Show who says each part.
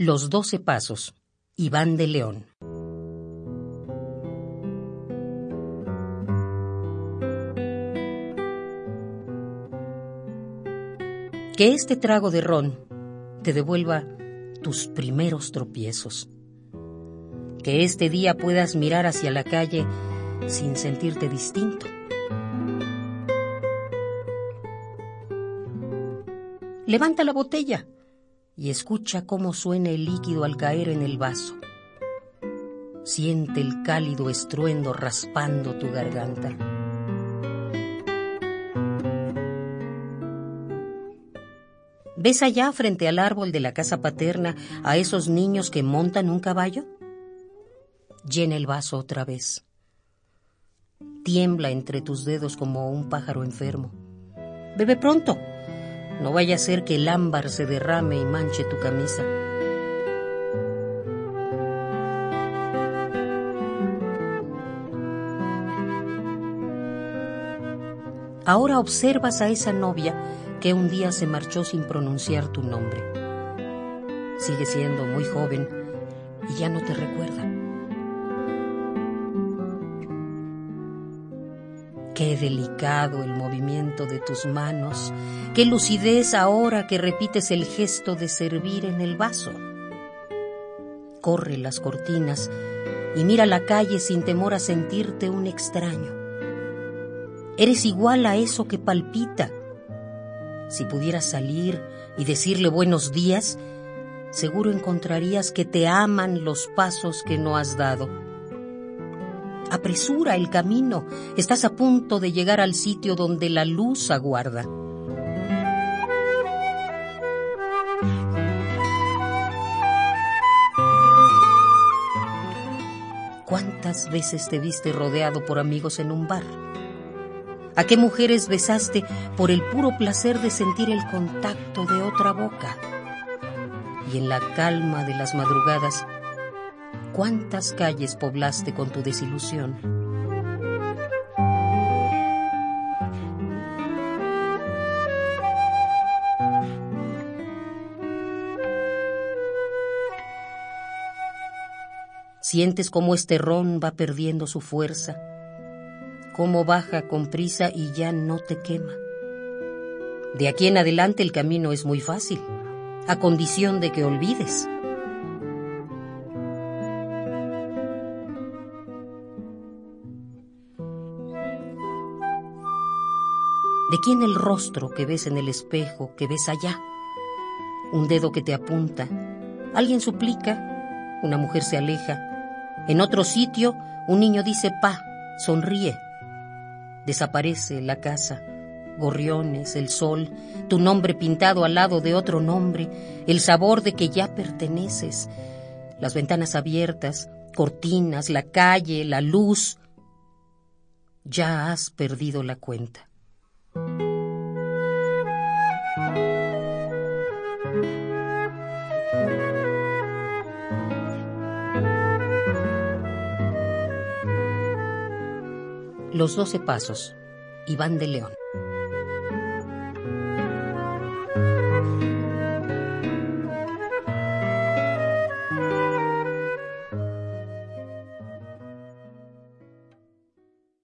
Speaker 1: Los Doce Pasos, Iván de León. Que este trago de ron te devuelva tus primeros tropiezos. Que este día puedas mirar hacia la calle sin sentirte distinto. Levanta la botella y escucha cómo suena el líquido al caer en el vaso. Siente el cálido estruendo raspando tu garganta. ¿Ves allá frente al árbol de la casa paterna a esos niños que montan un caballo? Llena el vaso otra vez. Tiembla entre tus dedos como un pájaro enfermo. Bebe pronto no vaya a ser que el ámbar se derrame y manche tu camisa. Ahora observas a esa novia que un día se marchó sin pronunciar tu nombre. Sigue siendo muy joven y ya no te recuerda. Qué delicado el movimiento de tus manos, qué lucidez ahora que repites el gesto de servir en el vaso. Corre las cortinas y mira la calle sin temor a sentirte un extraño. Eres igual a eso que palpita. Si pudieras salir y decirle buenos días, seguro encontrarías que te aman los pasos que no has dado Apresura el camino. Estás a punto de llegar al sitio donde la luz aguarda. ¿Cuántas veces te viste rodeado por amigos en un bar? ¿A qué mujeres besaste por el puro placer de sentir el contacto de otra boca? Y en la calma de las madrugadas, ¿Cuántas calles poblaste con tu desilusión? Sientes cómo este ron va perdiendo su fuerza, cómo baja con prisa y ya no te quema. De aquí en adelante el camino es muy fácil, a condición de que olvides. ¿De quién el rostro que ves en el espejo, que ves allá? Un dedo que te apunta. Alguien suplica, una mujer se aleja. En otro sitio, un niño dice pa, sonríe. Desaparece la casa, gorriones, el sol, tu nombre pintado al lado de otro nombre, el sabor de que ya perteneces, las ventanas abiertas, cortinas, la calle, la luz. Ya has perdido la cuenta. Los Doce Pasos, Iván de León.